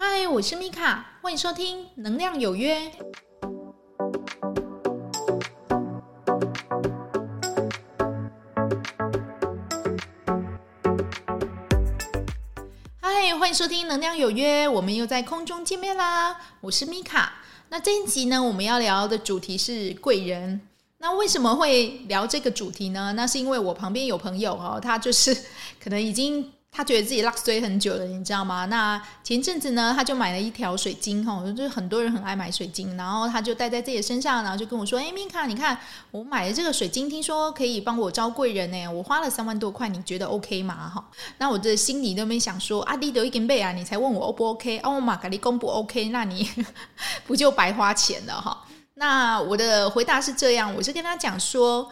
嗨，我是米卡，欢迎收听《能量有约》。嗨，欢迎收听《能量有约》，我们又在空中见面啦！我是米卡。那这一集呢，我们要聊的主题是贵人。那为什么会聊这个主题呢？那是因为我旁边有朋友哦，他就是 可能已经他觉得自己落水很久了，你知道吗？那前阵子呢，他就买了一条水晶哈，就是很多人很爱买水晶，然后他就戴在自己身上，然后就跟我说：“哎，米卡，你看我买的这个水晶，听说可以帮我招贵人呢，我花了三万多块，你觉得 OK 吗？”哈，那我的心里都没想说：“啊，你都已经买啊，你才问我 O 不 OK？哦，我马格利公不 OK，那你 不就白花钱了哈？”那我的回答是这样，我是跟他讲说，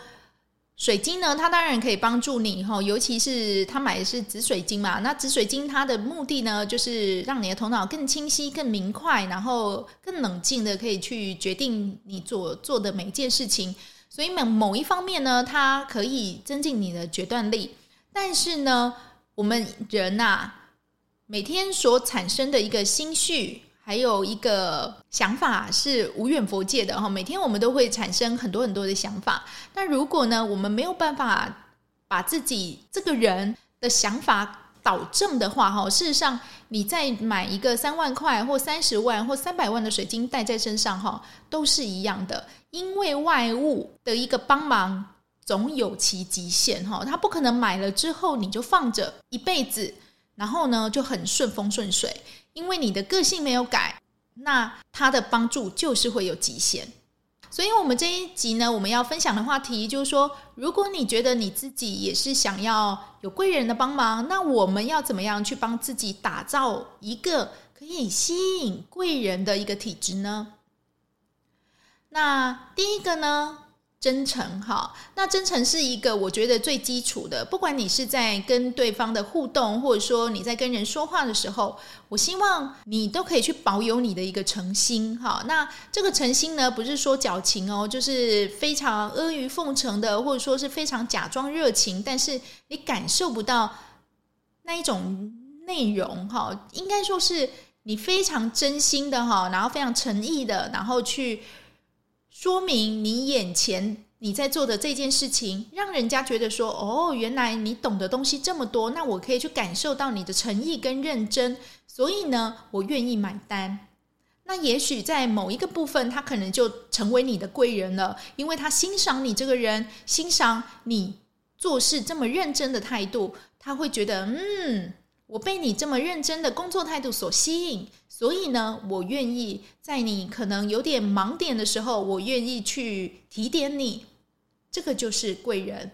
水晶呢，它当然可以帮助你哈，尤其是他买的是紫水晶嘛。那紫水晶它的目的呢，就是让你的头脑更清晰、更明快，然后更冷静的可以去决定你做做的每一件事情。所以某某一方面呢，它可以增进你的决断力。但是呢，我们人呐、每天所产生的一个心绪。还有一个想法是无远佛界的哈，每天我们都会产生很多很多的想法。那如果呢，我们没有办法把自己这个人的想法导正的话哈，事实上你再买一个三万块或三十万或三百万的水晶戴在身上哈，都是一样的，因为外物的一个帮忙总有其极限哈，它不可能买了之后你就放着一辈子，然后呢就很顺风顺水。因为你的个性没有改，那他的帮助就是会有极限。所以，我们这一集呢，我们要分享的话题就是说，如果你觉得你自己也是想要有贵人的帮忙，那我们要怎么样去帮自己打造一个可以吸引贵人的一个体质呢？那第一个呢？真诚哈，那真诚是一个我觉得最基础的。不管你是在跟对方的互动，或者说你在跟人说话的时候，我希望你都可以去保有你的一个诚心哈。那这个诚心呢，不是说矫情哦，就是非常阿谀奉承的，或者说是非常假装热情，但是你感受不到那一种内容哈。应该说是你非常真心的哈，然后非常诚意的，然后去。说明你眼前你在做的这件事情，让人家觉得说：“哦，原来你懂的东西这么多，那我可以去感受到你的诚意跟认真，所以呢，我愿意买单。”那也许在某一个部分，他可能就成为你的贵人了，因为他欣赏你这个人，欣赏你做事这么认真的态度，他会觉得嗯。我被你这么认真的工作态度所吸引，所以呢，我愿意在你可能有点盲点的时候，我愿意去提点你。这个就是贵人。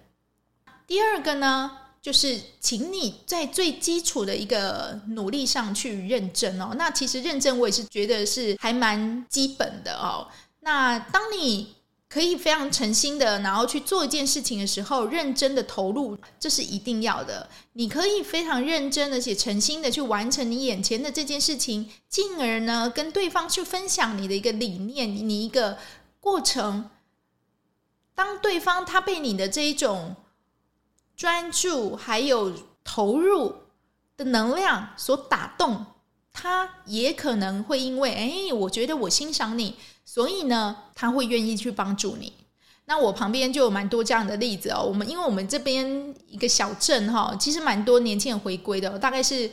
第二个呢，就是请你在最基础的一个努力上去认真哦。那其实认真，我也是觉得是还蛮基本的哦。那当你可以非常诚心的，然后去做一件事情的时候，认真的投入，这是一定要的。你可以非常认真的且诚心的去完成你眼前的这件事情，进而呢，跟对方去分享你的一个理念，你一个过程。当对方他被你的这一种专注还有投入的能量所打动，他也可能会因为，哎，我觉得我欣赏你。所以呢，他会愿意去帮助你。那我旁边就有蛮多这样的例子哦。我们因为我们这边一个小镇哈，其实蛮多年轻人回归的，大概是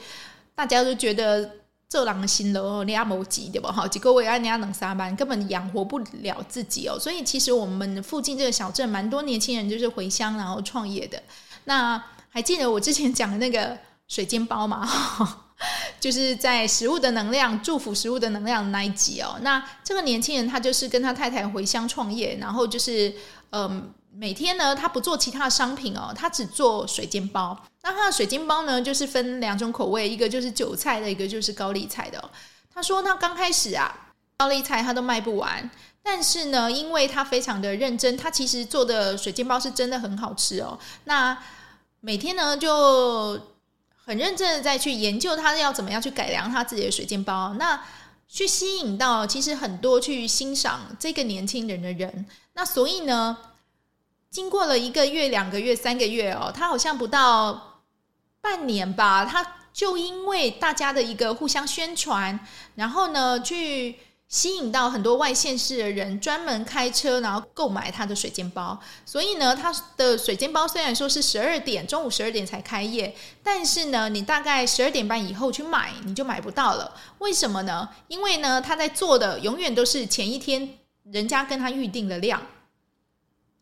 大家都觉得这狼心了哦，你阿摩吉对吧？哈，几个位安尼亚能上班，根本养活不了自己哦。所以其实我们附近这个小镇蛮多年轻人就是回乡然后创业的。那还记得我之前讲的那个水煎包吗？就是在食物的能量，祝福食物的能量那一集哦。那这个年轻人他就是跟他太太回乡创业，然后就是嗯、每天呢他不做其他的商品哦，他只做水煎包。那他的水煎包呢，就是分两种口味，一个就是韭菜的，一个就是高丽菜的。他说他刚开始啊，高丽菜他都卖不完，但是呢，因为他非常的认真，他其实做的水煎包是真的很好吃哦。那每天呢就。很认真的在去研究他要怎么样去改良他自己的水煎包，那去吸引到其实很多去欣赏这个年轻人的人。那所以呢，经过了一个月、两个月、三个月哦，他好像不到半年吧，他就因为大家的一个互相宣传，然后呢，去吸引到很多外县市的人专门开车，然后购买他的水煎包。所以呢，他的水煎包虽然说是十二点中午十二点才开业，但是呢，你大概十二点半以后去买，你就买不到了。为什么呢？因为呢，他在做的永远都是前一天人家跟他预定的量。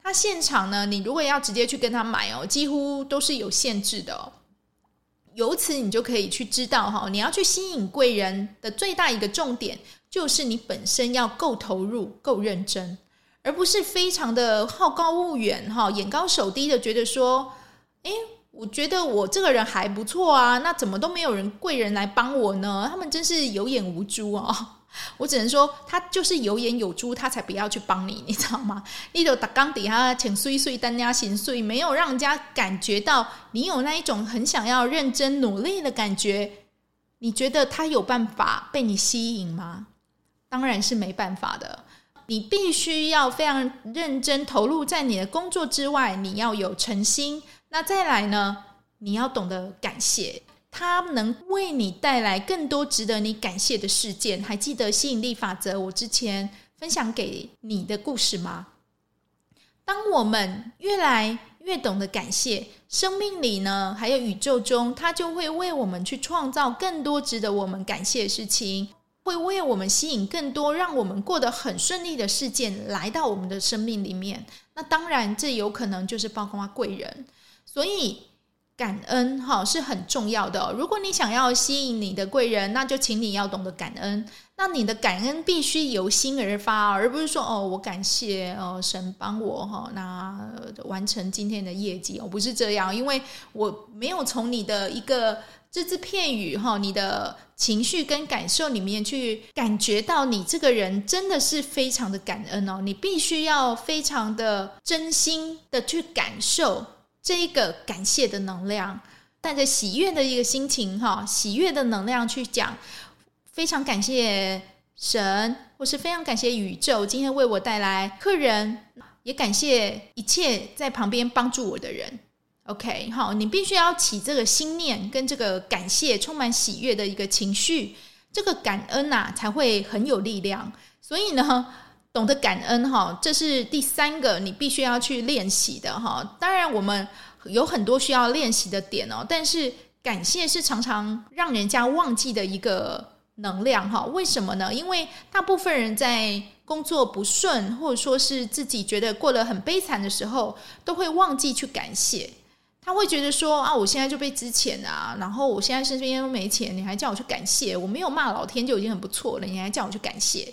他现场呢，你如果要直接去跟他买哦，几乎都是有限制的哦。由此，你就可以去知道哈，你要去吸引贵人的最大一个重点，就是你本身要够投入、够认真，而不是非常的好高骛远哈，眼高手低的觉得说，诶，我觉得我这个人还不错啊，那怎么都没有人贵人来帮我呢？他们真是有眼无珠哦。我只能说，他就是有眼有珠，他才不要去帮你，你知道吗？你就打缸底下请碎碎单家心碎，没有让人家感觉到你有那一种很想要认真努力的感觉。你觉得他有办法被你吸引吗？当然是没办法的。你必须要非常认真投入在你的工作之外，你要有诚心。那再来呢？你要懂得感谢。它能为你带来更多值得你感谢的事件。还记得吸引力法则我之前分享给你的故事吗？当我们越来越懂得感谢，生命里呢，还有宇宙中，它就会为我们去创造更多值得我们感谢的事情，会为我们吸引更多让我们过得很顺利的事件来到我们的生命里面。那当然，这有可能就是包括贵人，所以。感恩哈是很重要的。如果你想要吸引你的贵人，那就请你要懂得感恩。那你的感恩必须由心而发，而不是说哦，我感谢哦神帮我哈，那完成今天的业绩哦，不是这样，因为我没有从你的一个只字片语哈，你的情绪跟感受里面去感觉到你这个人真的是非常的感恩哦。你必须要非常的真心的去感受。这一个感谢的能量，带着喜悦的一个心情，哈，喜悦的能量去讲，非常感谢神，或是非常感谢宇宙，今天为我带来客人，也感谢一切在旁边帮助我的人。OK，好，你必须要起这个心念，跟这个感谢，充满喜悦的一个情绪，这个感恩呐、啊，才会很有力量。所以呢，懂得感恩哈，这是第三个你必须要去练习的哈。当然，我们有很多需要练习的点哦，但是感谢是常常让人家忘记的一个能量哈。为什么呢？因为大部分人在工作不顺，或者说是自己觉得过得很悲惨的时候，都会忘记去感谢。他会觉得说啊，我现在就被资遣啊，然后我现在身边都没钱，你还叫我去感谢？我没有骂老天就已经很不错了，你还叫我去感谢？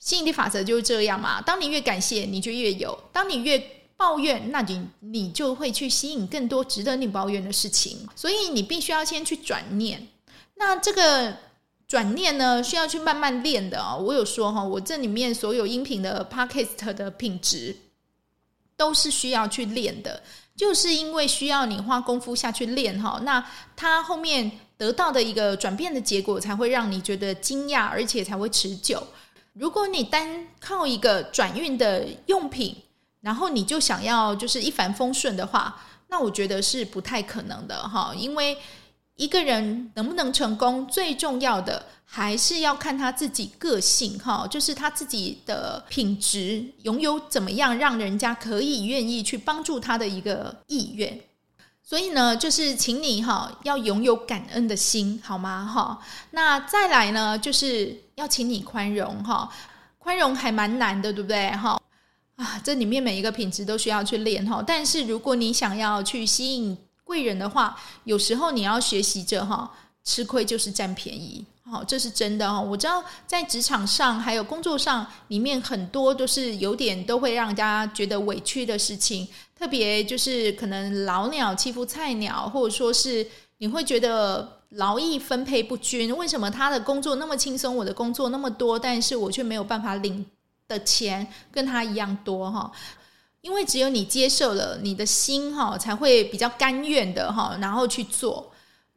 吸引力法则就是这样嘛。当你越感谢，你就越有；当你越抱怨，那你你就会去吸引更多值得你抱怨的事情。所以你必须要先去转念。那这个转念呢，需要去慢慢练的哦。我有说哈，我这里面所有音频的 podcast 的品质都是需要去练的，就是因为需要你花功夫下去练哈。那它后面得到的一个转变的结果，才会让你觉得惊讶，而且才会持久。如果你单靠一个转运的用品，然后你就想要就是一帆风顺的话，那我觉得是不太可能的哈。因为一个人能不能成功，最重要的还是要看他自己个性哈，就是他自己的品质，拥有怎么样让人家可以愿意去帮助他的一个意愿。所以呢，就是请你哈要拥有感恩的心，好吗？哈，那再来呢，就是要请你宽容哈，宽容还蛮难的，对不对？哈啊，这里面每一个品质都需要去练哈。但是如果你想要去吸引贵人的话，有时候你要学习着哈，吃亏就是占便宜。好，这是真的哈。我知道在职场上还有工作上，里面很多都是有点都会让人家觉得委屈的事情。特别就是可能老鸟欺负菜鸟，或者说是你会觉得劳役分配不均。为什么他的工作那么轻松，我的工作那么多，但是我却没有办法领的钱跟他一样多哈？因为只有你接受了，你的心哈才会比较甘愿的哈，然后去做。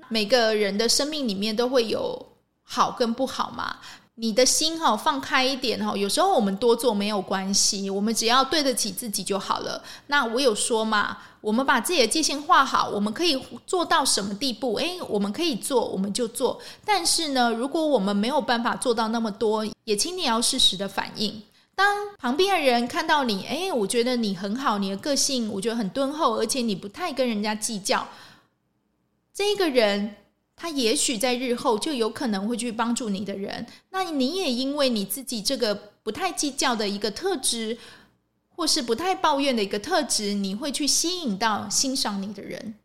每个人的生命里面都会有好跟不好嘛。你的心哈放开一点哈，有时候我们多做没有关系，我们只要对得起自己就好了。那我有说嘛，我们把自己的界限画好，我们可以做到什么地步？诶，我们可以做，我们就做。但是呢，如果我们没有办法做到那么多，也请你要适时的反应。当旁边的人看到你，诶，我觉得你很好，你的个性我觉得很敦厚，而且你不太跟人家计较，这个人。他也许在日后就有可能会去帮助你的人，那你也因为你自己这个不太计较的一个特质，或是不太抱怨的一个特质，你会去吸引到欣赏你的人，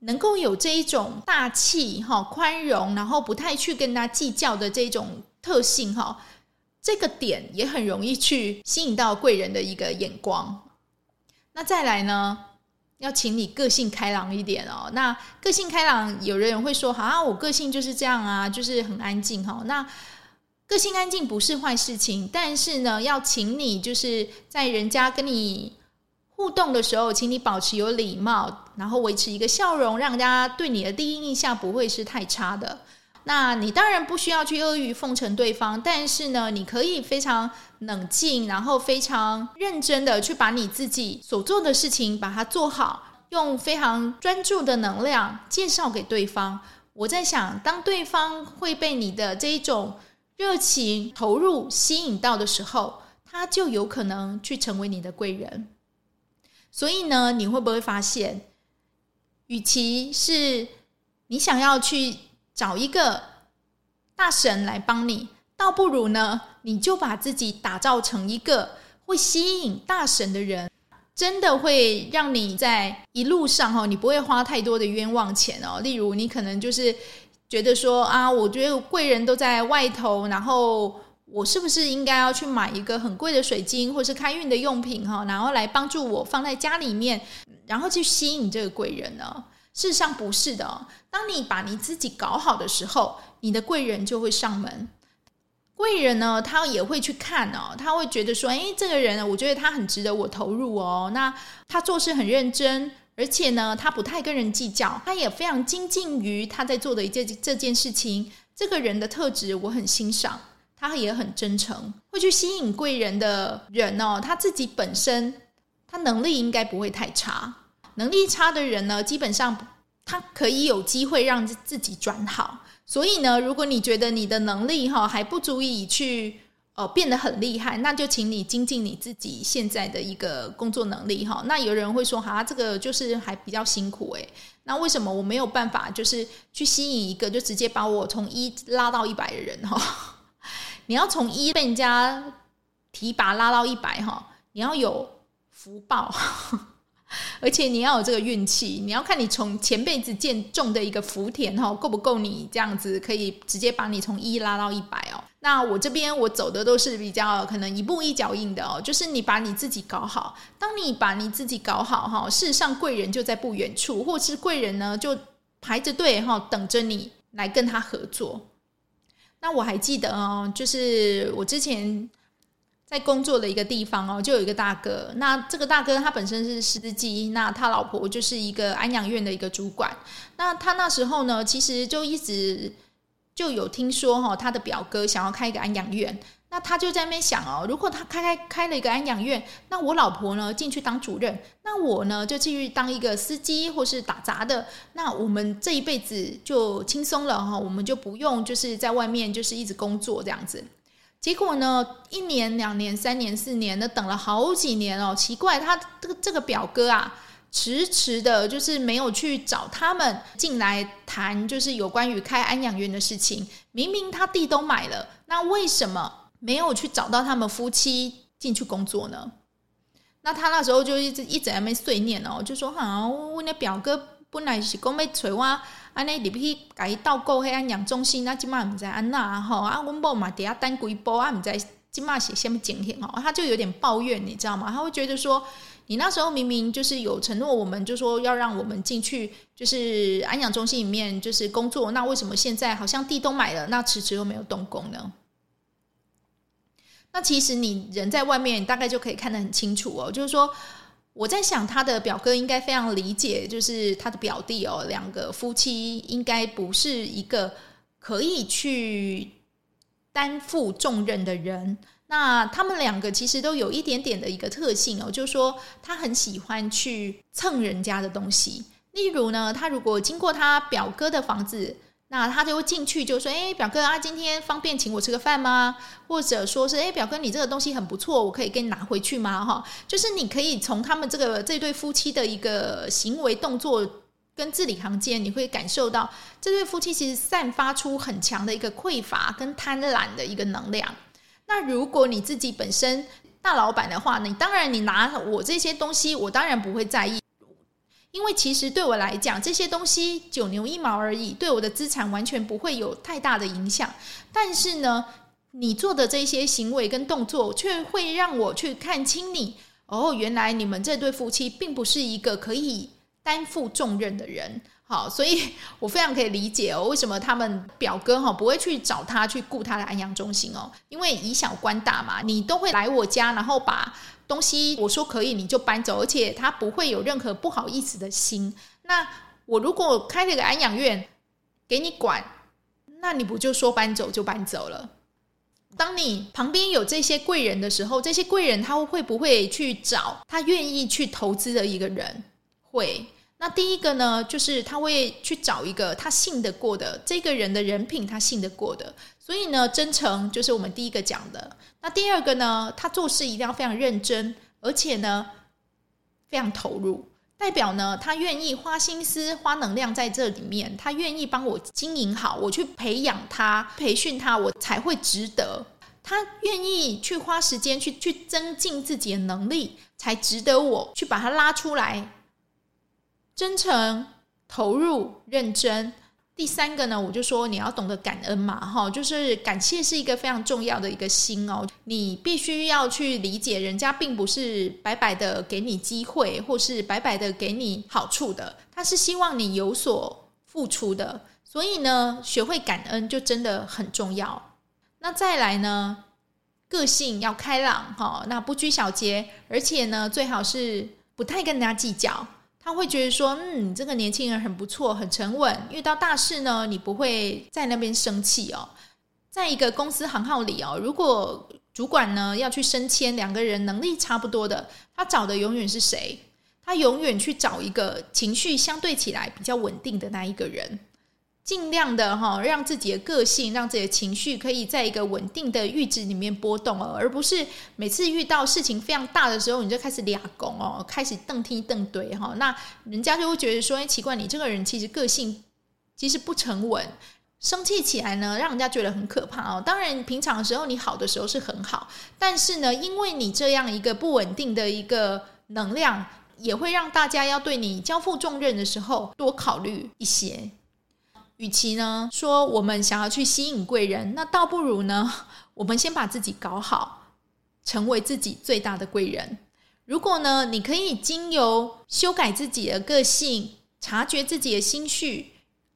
能够有这一种大气哈、宽容，然后不太去跟他计较的这种特性哈，这个点也很容易去吸引到贵人的一个眼光。那再来呢？要请你个性开朗一点哦。那个性开朗，有人会说：“好啊，我个性就是这样啊，就是很安静哈。”那个性安静不是坏事情，但是呢，要请你就是在人家跟你互动的时候，请你保持有礼貌，然后维持一个笑容，让人家对你的第一印象不会是太差的。那你当然不需要去阿谀奉承对方，但是呢，你可以非常冷静，然后非常认真的去把你自己所做的事情把它做好，用非常专注的能量介绍给对方。我在想，当对方会被你的这一种热情投入吸引到的时候，他就有可能去成为你的贵人。所以呢，你会不会发现，与其是你想要去。找一个大神来帮你，倒不如呢，你就把自己打造成一个会吸引大神的人，真的会让你在一路上哈，你不会花太多的冤枉钱哦。例如，你可能就是觉得说啊，我觉得贵人都在外头，然后我是不是应该要去买一个很贵的水晶，或是开运的用品哈，然后来帮助我放在家里面，然后去吸引这个贵人呢？事实上不是的哦。当你把你自己搞好的时候，你的贵人就会上门。贵人呢，他也会去看哦，他会觉得说：“诶，这个人，我觉得他很值得我投入哦。那他做事很认真，而且呢，他不太跟人计较，他也非常精进于他在做的一件这件事情。这个人的特质我很欣赏，他也很真诚，会去吸引贵人的人哦。他自己本身，他能力应该不会太差。”能力差的人呢，基本上他可以有机会让自己转好。所以呢，如果你觉得你的能力哈还不足以去呃变得很厉害，那就请你精进你自己现在的一个工作能力哈。那有人会说，哈，这个就是还比较辛苦诶。那为什么我没有办法就是去吸引一个就直接把我从一拉到一百的人哈？你要从一被人家提拔拉到一百哈，你要有福报。而且你要有这个运气，你要看你从前辈子建种的一个福田哈，够不够你这样子可以直接把你从一拉到一百哦。那我这边我走的都是比较可能一步一脚印的哦，就是你把你自己搞好。当你把你自己搞好哈，事实上贵人就在不远处，或是贵人呢就排着队哈，等着你来跟他合作。那我还记得哦，就是我之前。在工作的一个地方哦，就有一个大哥。那这个大哥他本身是司机，那他老婆就是一个安养院的一个主管。那他那时候呢，其实就一直就有听说哈，他的表哥想要开一个安养院。那他就在那边想哦，如果他开开开了一个安养院，那我老婆呢进去当主任，那我呢就继续当一个司机或是打杂的。那我们这一辈子就轻松了哈，我们就不用就是在外面就是一直工作这样子。结果呢，一年、两年、三年、四年，那等了好几年哦。奇怪，他这个这个表哥啊，迟迟的，就是没有去找他们进来谈，就是有关于开安养院的事情。明明他地都买了，那为什么没有去找到他们夫妻进去工作呢？那他那时候就一直一直在那碎念哦，就说：“好，我那表哥本来是讲要找我。”安尼入去甲伊斗过迄安养中心，那即马毋知安那吼啊，阮某嘛伫遐等几波啊，毋知即马是虾米情形吼，他就有点抱怨，你知道吗？他会觉得说，你那时候明明就是有承诺，我们就说要让我们进去，就是安养中心里面就是工作，那为什么现在好像地都买了，那迟迟又没有动工呢？那其实你人在外面，大概就可以看得很清楚哦，就是说。我在想，他的表哥应该非常理解，就是他的表弟哦，两个夫妻应该不是一个可以去担负重任的人。那他们两个其实都有一点点的一个特性哦，就是说他很喜欢去蹭人家的东西。例如呢，他如果经过他表哥的房子，那他就会进去就说：“哎，表哥啊，今天方便请我吃个饭吗？”或者说是：“哎，表哥，你这个东西很不错，我可以给你拿回去吗？”哈，就是你可以从他们这个这对夫妻的一个行为动作跟字里行间，你会感受到这对夫妻其实散发出很强的一个匮乏跟贪婪的一个能量。那如果你自己本身大老板的话，你当然你拿我这些东西，我当然不会在意，因为其实对我来讲，这些东西九牛一毛而已，对我的资产完全不会有太大的影响。但是呢，你做的这些行为跟动作，却会让我去看清你。哦，原来你们这对夫妻并不是一个可以担负重任的人。好，所以 我非常可以理解哦，为什么他们表哥哈不会去找他去雇他的安养中心哦？因为以小观大嘛，你都会来我家，然后把东西我说可以你就搬走，而且他不会有任何不好意思的心。那我如果开了个安养院给你管，那你不就说搬走就搬走了？当你旁边有这些贵人的时候，这些贵人他会不会去找他愿意去投资的一个人？会。那第一个呢，就是他会去找一个他信得过的这个人的人品，他信得过的。所以呢，真诚就是我们第一个讲的。那第二个呢，他做事一定要非常认真，而且呢，非常投入，代表呢，他愿意花心思、花能量在这里面，他愿意帮我经营好，我去培养他、培训他，我才会值得。他愿意去花时间去去增进自己的能力，才值得我去把他拉出来。真诚、投入、认真。第三个呢，我就说你要懂得感恩嘛，哈，就是感谢是一个非常重要的一个心哦。你必须要去理解，人家并不是白白的给你机会，或是白白的给你好处的，他是希望你有所付出的。所以呢，学会感恩就真的很重要。那再来呢，个性要开朗，哈，那不拘小节，而且呢，最好是不太跟人家计较。他会觉得说，嗯，你这个年轻人很不错，很沉稳。遇到大事呢，你不会在那边生气哦。在一个公司行号里哦，如果主管呢要去升迁，两个人能力差不多的，他找的永远是谁？他永远去找一个情绪相对起来比较稳定的那一个人。尽量的哈，让自己的个性，让自己的情绪可以在一个稳定的阈值里面波动哦，而不是每次遇到事情非常大的时候，你就开始俩拱哦，开始瞪踢瞪怼哈，那人家就会觉得说，哎，奇怪，你这个人其实个性其实不沉稳，生气起来呢，让人家觉得很可怕哦。当然，平常的时候你好的时候是很好，但是呢，因为你这样一个不稳定的一个能量，也会让大家要对你交付重任的时候多考虑一些。与其呢说我们想要去吸引贵人，那倒不如呢，我们先把自己搞好，成为自己最大的贵人。如果呢，你可以经由修改自己的个性，察觉自己的心绪，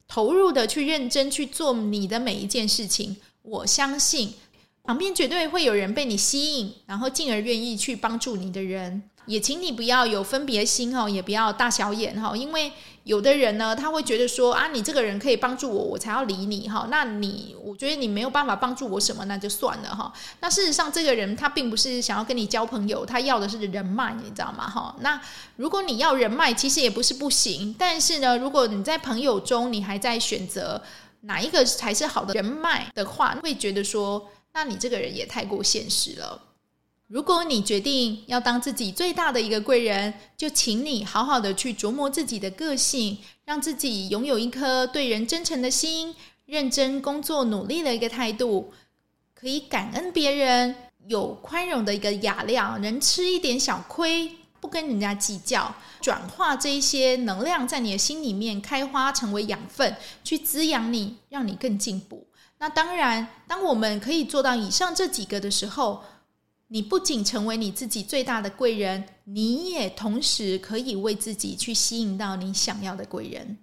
投入的去认真去做你的每一件事情，我相信旁边绝对会有人被你吸引，然后进而愿意去帮助你的人。也请你不要有分别心哦，也不要大小眼哈，因为有的人呢，他会觉得说啊，你这个人可以帮助我，我才要理你哈。那你，我觉得你没有办法帮助我什么，那就算了哈。那事实上，这个人他并不是想要跟你交朋友，他要的是人脉，你知道吗？哈。那如果你要人脉，其实也不是不行，但是呢，如果你在朋友中，你还在选择哪一个才是好的人脉的话，会觉得说，那你这个人也太过现实了。如果你决定要当自己最大的一个贵人，就请你好好的去琢磨自己的个性，让自己拥有一颗对人真诚的心，认真工作、努力的一个态度，可以感恩别人，有宽容的一个雅量，能吃一点小亏，不跟人家计较，转化这一些能量在你的心里面开花，成为养分，去滋养你，让你更进步。那当然，当我们可以做到以上这几个的时候，你不仅成为你自己最大的贵人，你也同时可以为自己去吸引到你想要的贵人。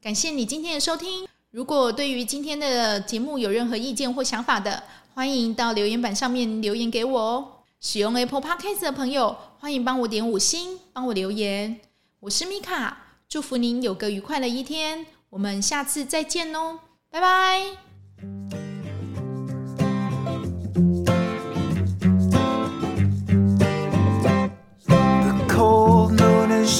感谢你今天的收听。如果对于今天的节目有任何意见或想法的，欢迎到留言板上面留言给我哦。使用 Apple Podcast 的朋友，欢迎帮我点五星，帮我留言。我是米卡，祝福您有个愉快的一天。我们下次再见哦，拜拜。